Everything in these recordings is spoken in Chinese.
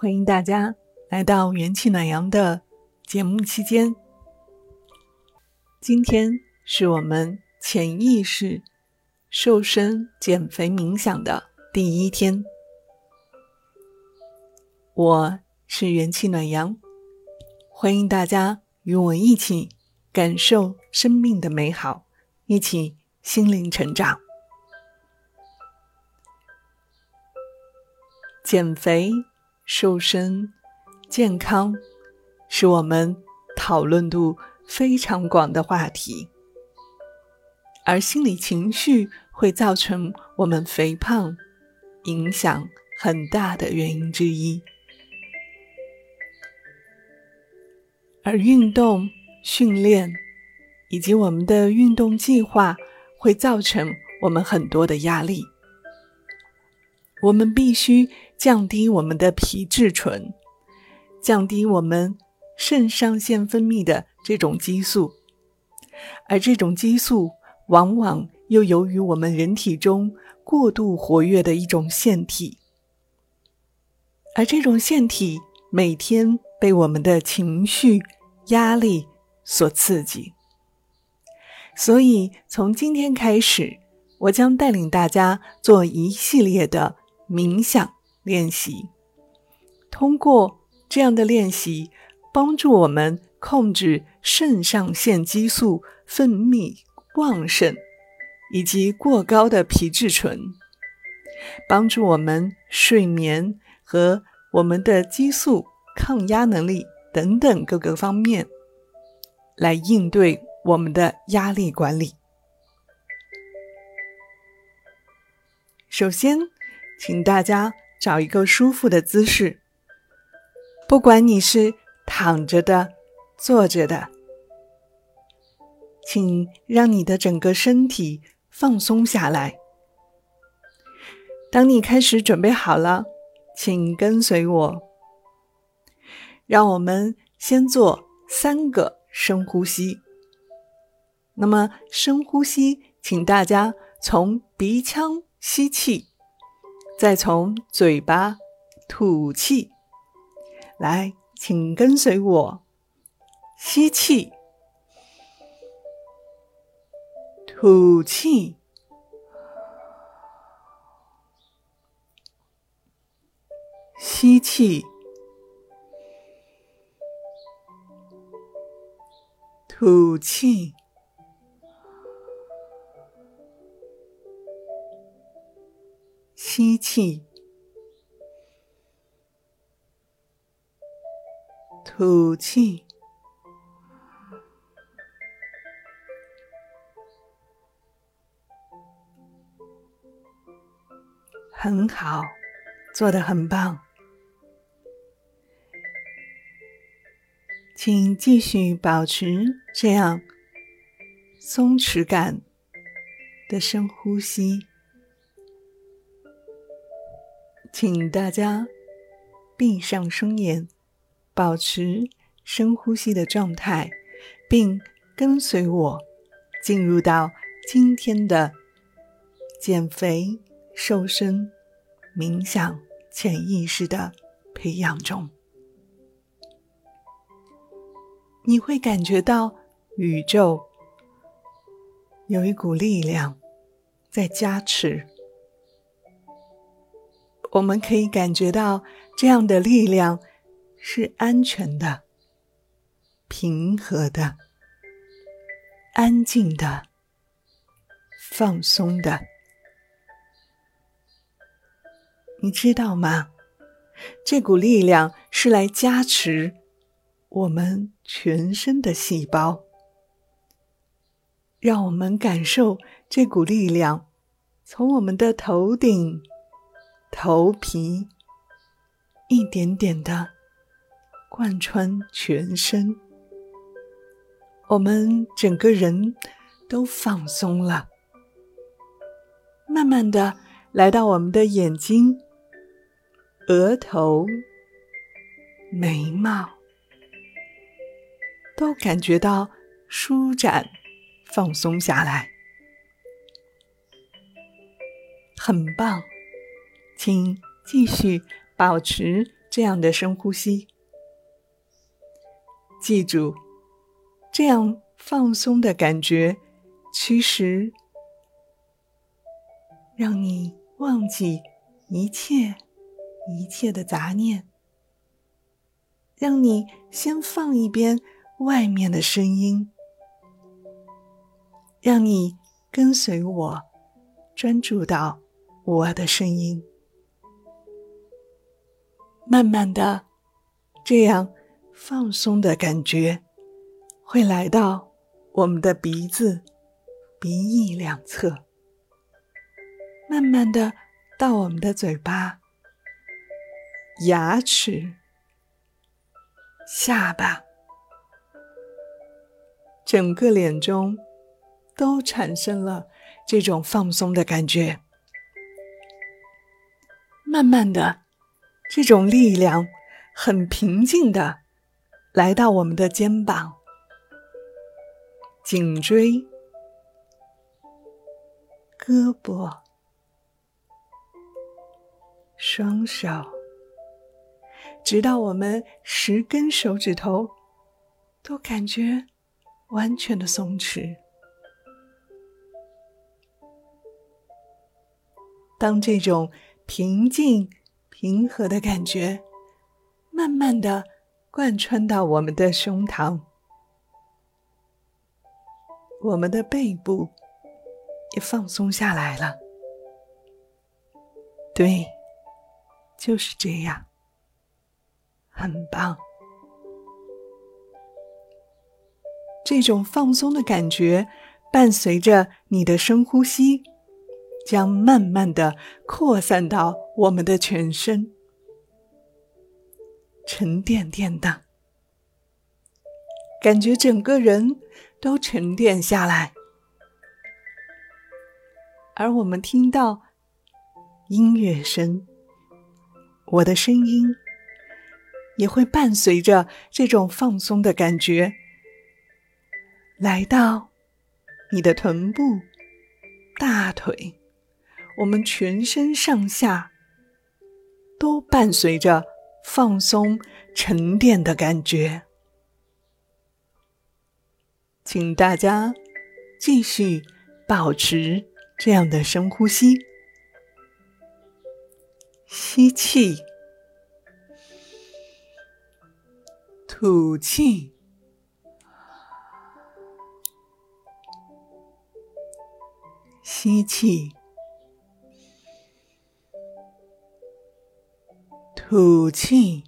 欢迎大家来到元气暖阳的节目期间。今天是我们潜意识瘦身减肥冥想的第一天。我是元气暖阳，欢迎大家与我一起感受生命的美好，一起心灵成长。减肥、瘦身、健康，是我们讨论度非常广的话题。而心理情绪会造成我们肥胖，影响很大的原因之一。而运动训练以及我们的运动计划，会造成我们很多的压力。我们必须降低我们的皮质醇，降低我们肾上腺分泌的这种激素，而这种激素往往又由于我们人体中过度活跃的一种腺体，而这种腺体每天被我们的情绪压力所刺激，所以从今天开始，我将带领大家做一系列的。冥想。练习，通过这样的练习，帮助我们控制肾上腺激素分泌旺盛以及过高的皮质醇，帮助我们睡眠和我们的激素抗压能力等等各个方面，来应对我们的压力管理。首先。请大家找一个舒服的姿势，不管你是躺着的、坐着的，请让你的整个身体放松下来。当你开始准备好了，请跟随我。让我们先做三个深呼吸。那么，深呼吸，请大家从鼻腔吸气。再从嘴巴吐气，来，请跟随我，吸气，吐气，吸气，吐气。吸气，吐气，很好，做的很棒，请继续保持这样松弛感的深呼吸。请大家闭上双眼，保持深呼吸的状态，并跟随我进入到今天的减肥、瘦身、冥想、潜意识的培养中。你会感觉到宇宙有一股力量在加持。我们可以感觉到这样的力量是安全的、平和的、安静的、放松的。你知道吗？这股力量是来加持我们全身的细胞，让我们感受这股力量从我们的头顶。头皮一点点的贯穿全身，我们整个人都放松了。慢慢的来到我们的眼睛、额头、眉毛，都感觉到舒展、放松下来，很棒。请继续保持这样的深呼吸。记住，这样放松的感觉，其实让你忘记一切一切的杂念，让你先放一边外面的声音，让你跟随我，专注到我的声音，慢慢的这样。放松的感觉会来到我们的鼻子、鼻翼两侧，慢慢的到我们的嘴巴、牙齿、下巴，整个脸中都产生了这种放松的感觉。慢慢的，这种力量很平静的。来到我们的肩膀、颈椎、胳膊、双手，直到我们十根手指头都感觉完全的松弛。当这种平静、平和的感觉慢慢的。贯穿到我们的胸膛，我们的背部也放松下来了。对，就是这样，很棒。这种放松的感觉，伴随着你的深呼吸，将慢慢的扩散到我们的全身。沉甸甸的，感觉整个人都沉淀下来，而我们听到音乐声，我的声音也会伴随着这种放松的感觉，来到你的臀部、大腿，我们全身上下都伴随着。放松、沉淀的感觉，请大家继续保持这样的深呼吸：吸气，吐气，吸气。吐气，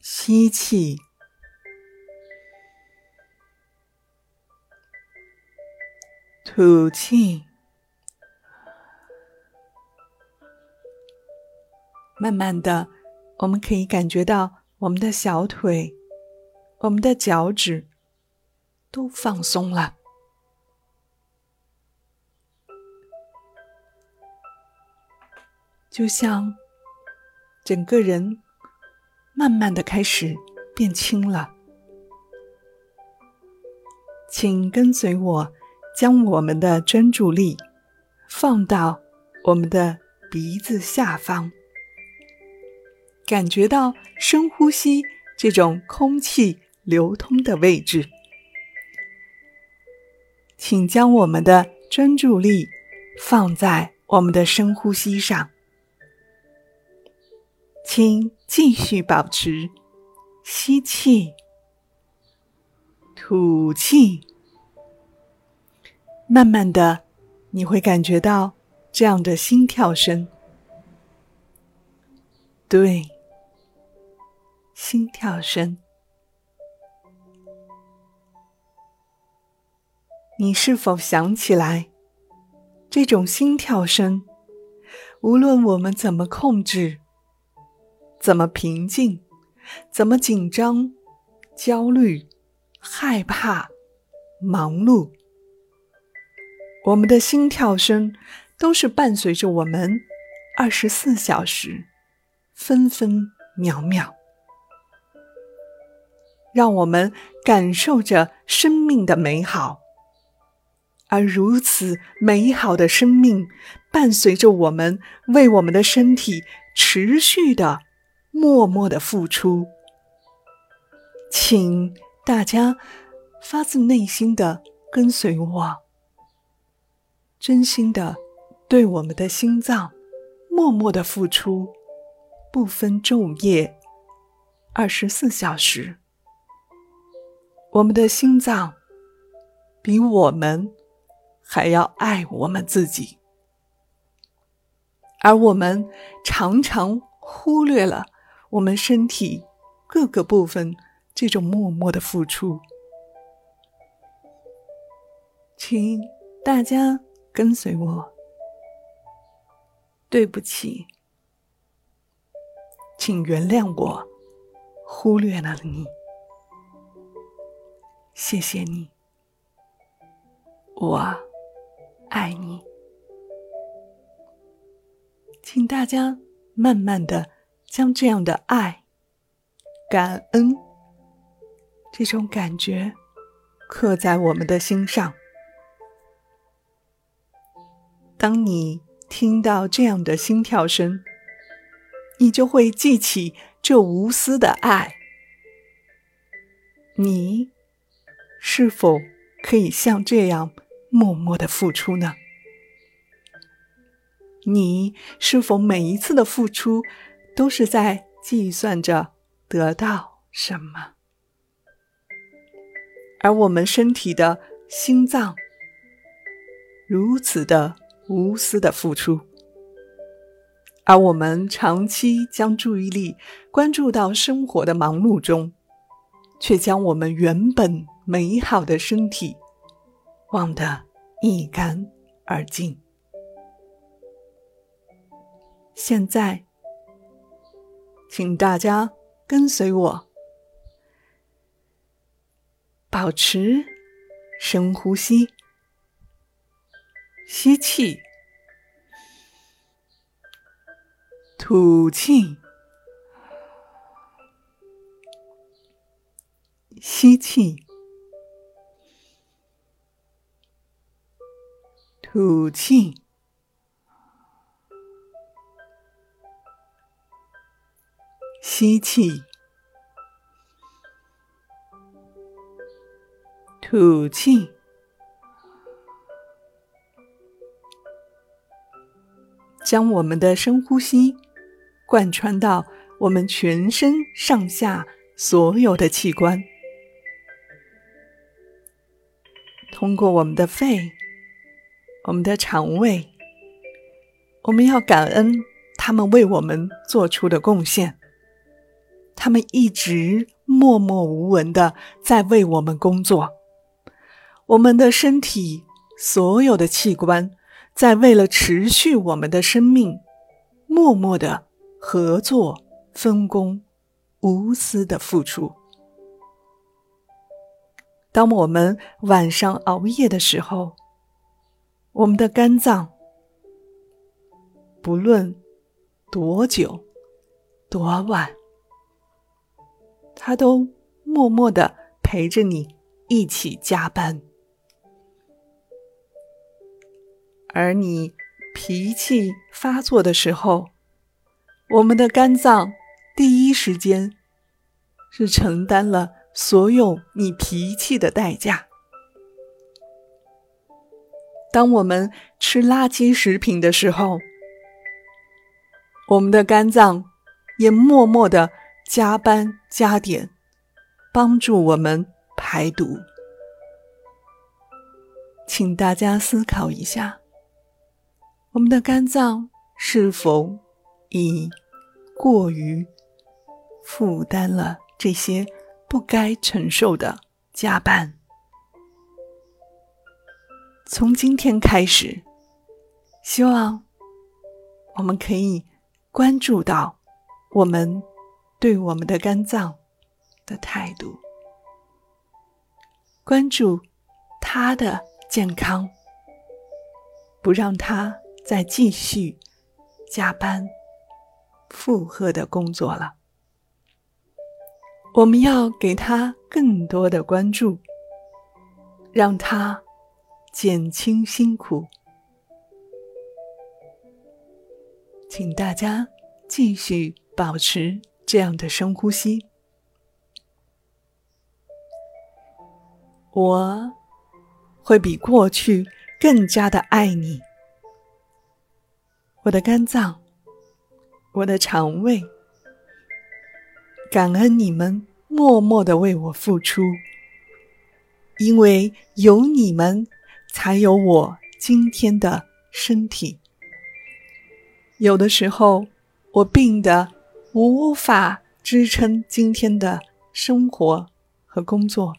吸气，吐气。慢慢的，我们可以感觉到我们的小腿、我们的脚趾都放松了。就像整个人慢慢的开始变轻了，请跟随我，将我们的专注力放到我们的鼻子下方，感觉到深呼吸这种空气流通的位置。请将我们的专注力放在我们的深呼吸上。请继续保持吸气、吐气。慢慢的，你会感觉到这样的心跳声。对，心跳声。你是否想起来，这种心跳声，无论我们怎么控制？怎么平静？怎么紧张、焦虑、害怕、忙碌？我们的心跳声都是伴随着我们二十四小时，分分秒秒，让我们感受着生命的美好，而如此美好的生命，伴随着我们为我们的身体持续的、默默的付出。请大家发自内心的跟随我，真心的对我们的心脏默默的付出，不分昼夜，二十四小时。我们的心脏比我们。还要爱我们自己，而我们常常忽略了我们身体各个部分这种默默的付出。请大家跟随我，对不起，请原谅我忽略了你，谢谢你，我。爱你，请大家慢慢的将这样的爱、感恩这种感觉刻在我们的心上。当你听到这样的心跳声，你就会记起这无私的爱。你是否可以像这样？默默的付出呢？你是否每一次的付出都是在计算着得到什么？而我们身体的心脏如此的无私的付出，而我们长期将注意力关注到生活的忙碌中，却将我们原本美好的身体。忘得一干二净。现在，请大家跟随我，保持深呼吸，吸气，吐气，吸气。吐气，吸气，吐气，将我们的深呼吸贯穿到我们全身上下所有的器官，通过我们的肺。我们的肠胃，我们要感恩他们为我们做出的贡献。他们一直默默无闻的在为我们工作。我们的身体所有的器官，在为了持续我们的生命，默默的合作、分工、无私的付出。当我们晚上熬夜的时候，我们的肝脏，不论多久、多晚，他都默默的陪着你一起加班。而你脾气发作的时候，我们的肝脏第一时间是承担了所有你脾气的代价。当我们吃垃圾食品的时候，我们的肝脏也默默的加班加点，帮助我们排毒。请大家思考一下，我们的肝脏是否已过于负担了这些不该承受的加班？从今天开始，希望我们可以关注到我们对我们的肝脏的态度，关注他的健康，不让他再继续加班负荷的工作了。我们要给他更多的关注，让他。减轻辛苦。请大家继续保持这样的深呼吸。我会比过去更加的爱你，我的肝脏，我的肠胃，感恩你们默默的为我付出，因为有你们，才有我今天的身体。有的时候，我病得无法支撑今天的生活和工作。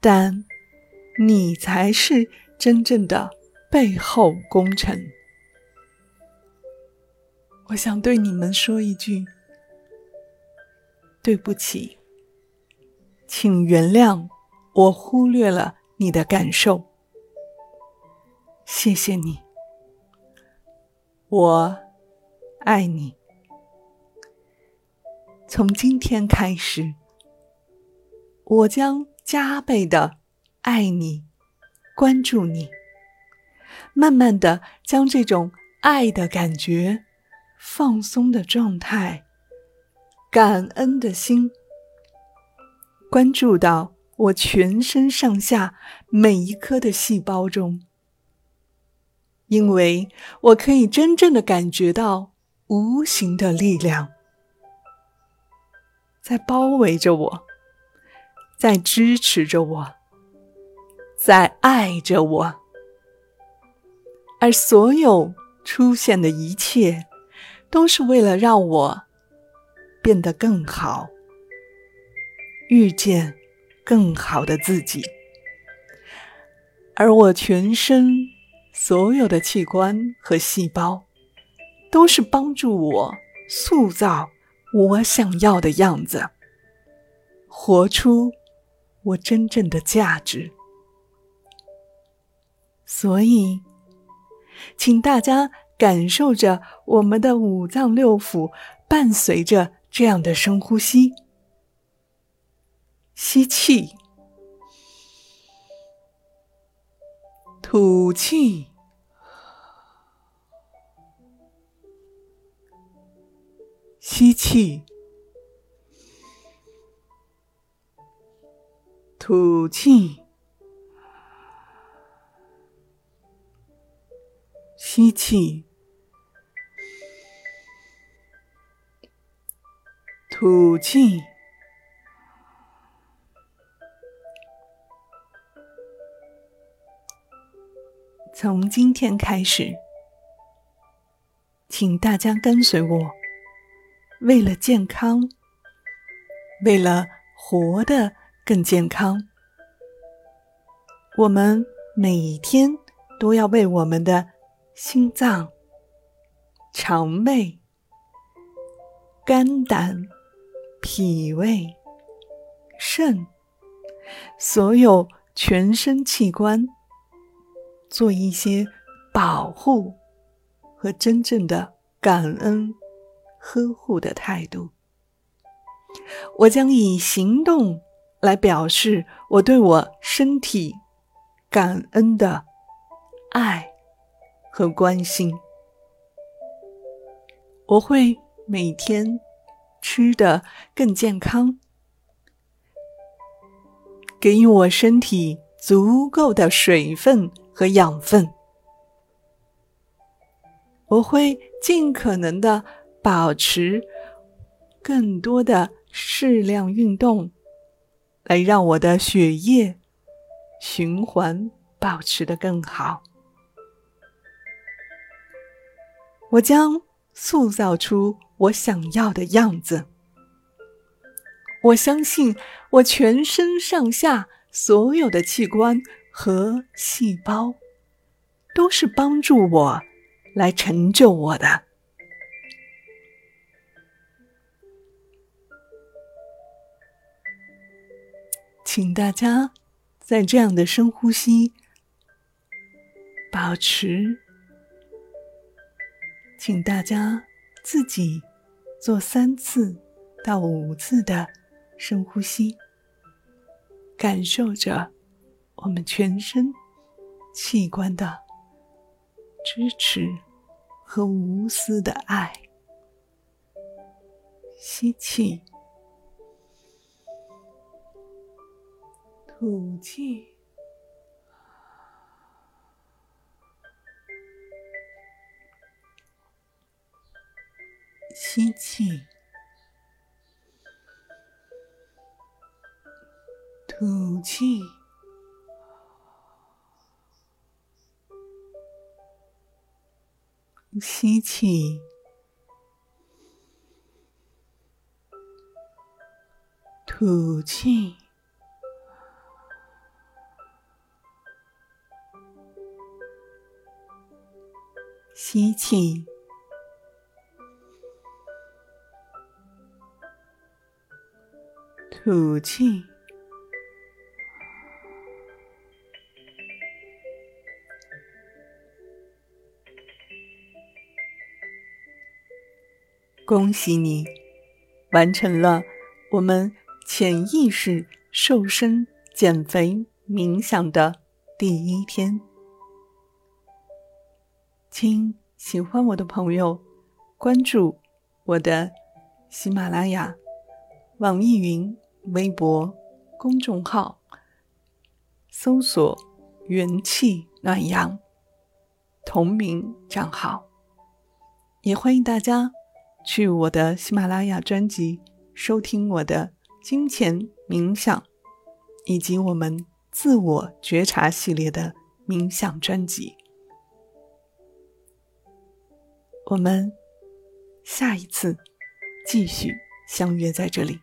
但，你才是真正的背后功臣。我想对你们说一句：对不起，请原谅我忽略了你的感受。谢谢你，我爱你。从今天开始，我将。加倍的爱你，关注你，慢慢的将这种爱的感觉、放松的状态、感恩的心，关注到我全身上下每一颗的细胞中，因为我可以真正的感觉到无形的力量在包围着我。在支持着我，在爱着我，而所有出现的一切，都是为了让我变得更好，遇见更好的自己。而我全身所有的器官和细胞，都是帮助我塑造我想要的样子，活出。我真正的价值，所以，请大家感受着我们的五脏六腑，伴随着这样的深呼吸：吸气，吐气，吸气。吐气，吸气，吐气。从今天开始，请大家跟随我，为了健康，为了活的。更健康。我们每天都要为我们的心脏、肠胃、肝胆、脾胃、肾，所有全身器官做一些保护和真正的感恩、呵护的态度。我将以行动。来表示我对我身体感恩的爱和关心。我会每天吃的更健康，给予我身体足够的水分和养分。我会尽可能的保持更多的适量运动。来让我的血液循环保持的更好。我将塑造出我想要的样子。我相信我全身上下所有的器官和细胞都是帮助我来成就我的。请大家在这样的深呼吸，保持。请大家自己做三次到五次的深呼吸，感受着我们全身器官的支持和无私的爱。吸气，吐气。吸气，吐气，吸气，吐气，吸气。吐气，恭喜你完成了我们潜意识瘦身、减肥、冥想的第一天。请喜欢我的朋友关注我的喜马拉雅、网易云。微博公众号搜索“元气暖阳”同名账号，也欢迎大家去我的喜马拉雅专辑收听我的金钱冥想以及我们自我觉察系列的冥想专辑。我们下一次继续相约在这里。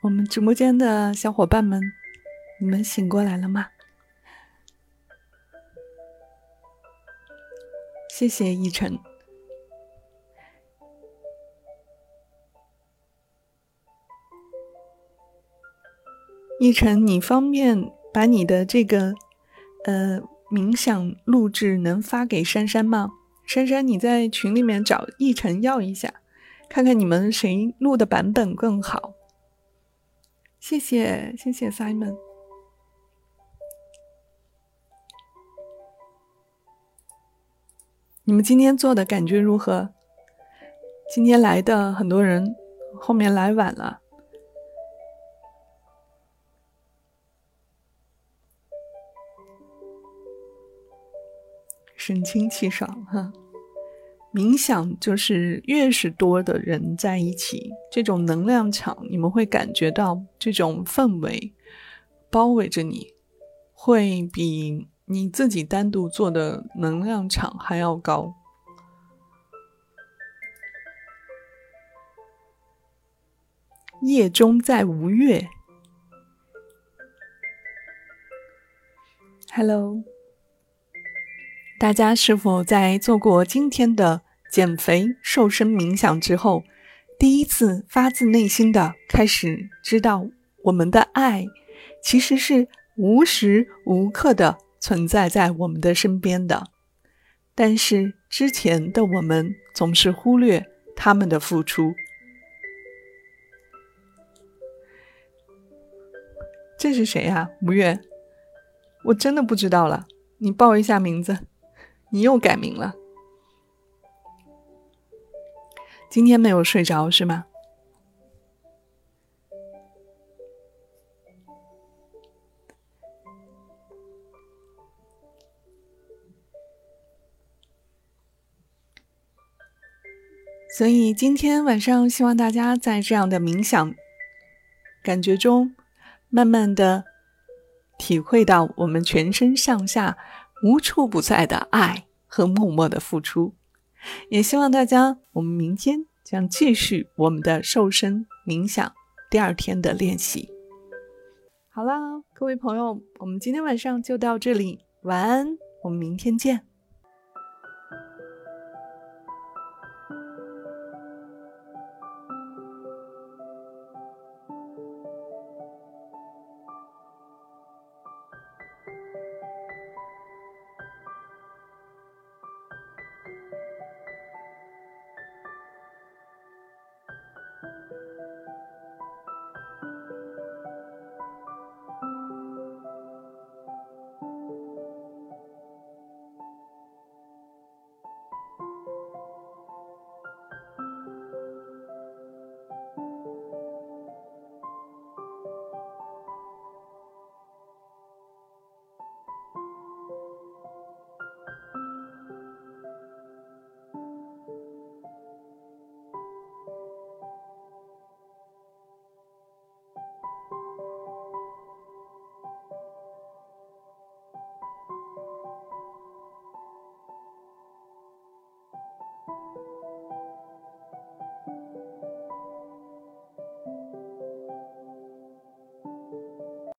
我们直播间的小伙伴们，你们醒过来了吗？谢谢一晨。一晨，你方便把你的这个呃冥想录制能发给珊珊吗？珊珊，你在群里面找一晨要一下，看看你们谁录的版本更好。谢谢谢谢 Simon，你们今天做的感觉如何？今天来的很多人，后面来晚了，神清气爽哈。冥想就是越是多的人在一起，这种能量场，你们会感觉到这种氛围包围着你，会比你自己单独做的能量场还要高。夜中在无月，Hello，大家是否在做过今天的？减肥瘦身冥想之后，第一次发自内心的开始知道，我们的爱其实是无时无刻的存在在我们的身边的。但是之前的我们总是忽略他们的付出。这是谁呀？吴越，我真的不知道了，你报一下名字，你又改名了。今天没有睡着是吗？所以今天晚上希望大家在这样的冥想感觉中，慢慢的体会到我们全身上下无处不在的爱和默默的付出。也希望大家，我们明天将继续我们的瘦身冥想第二天的练习。好啦，各位朋友，我们今天晚上就到这里，晚安，我们明天见。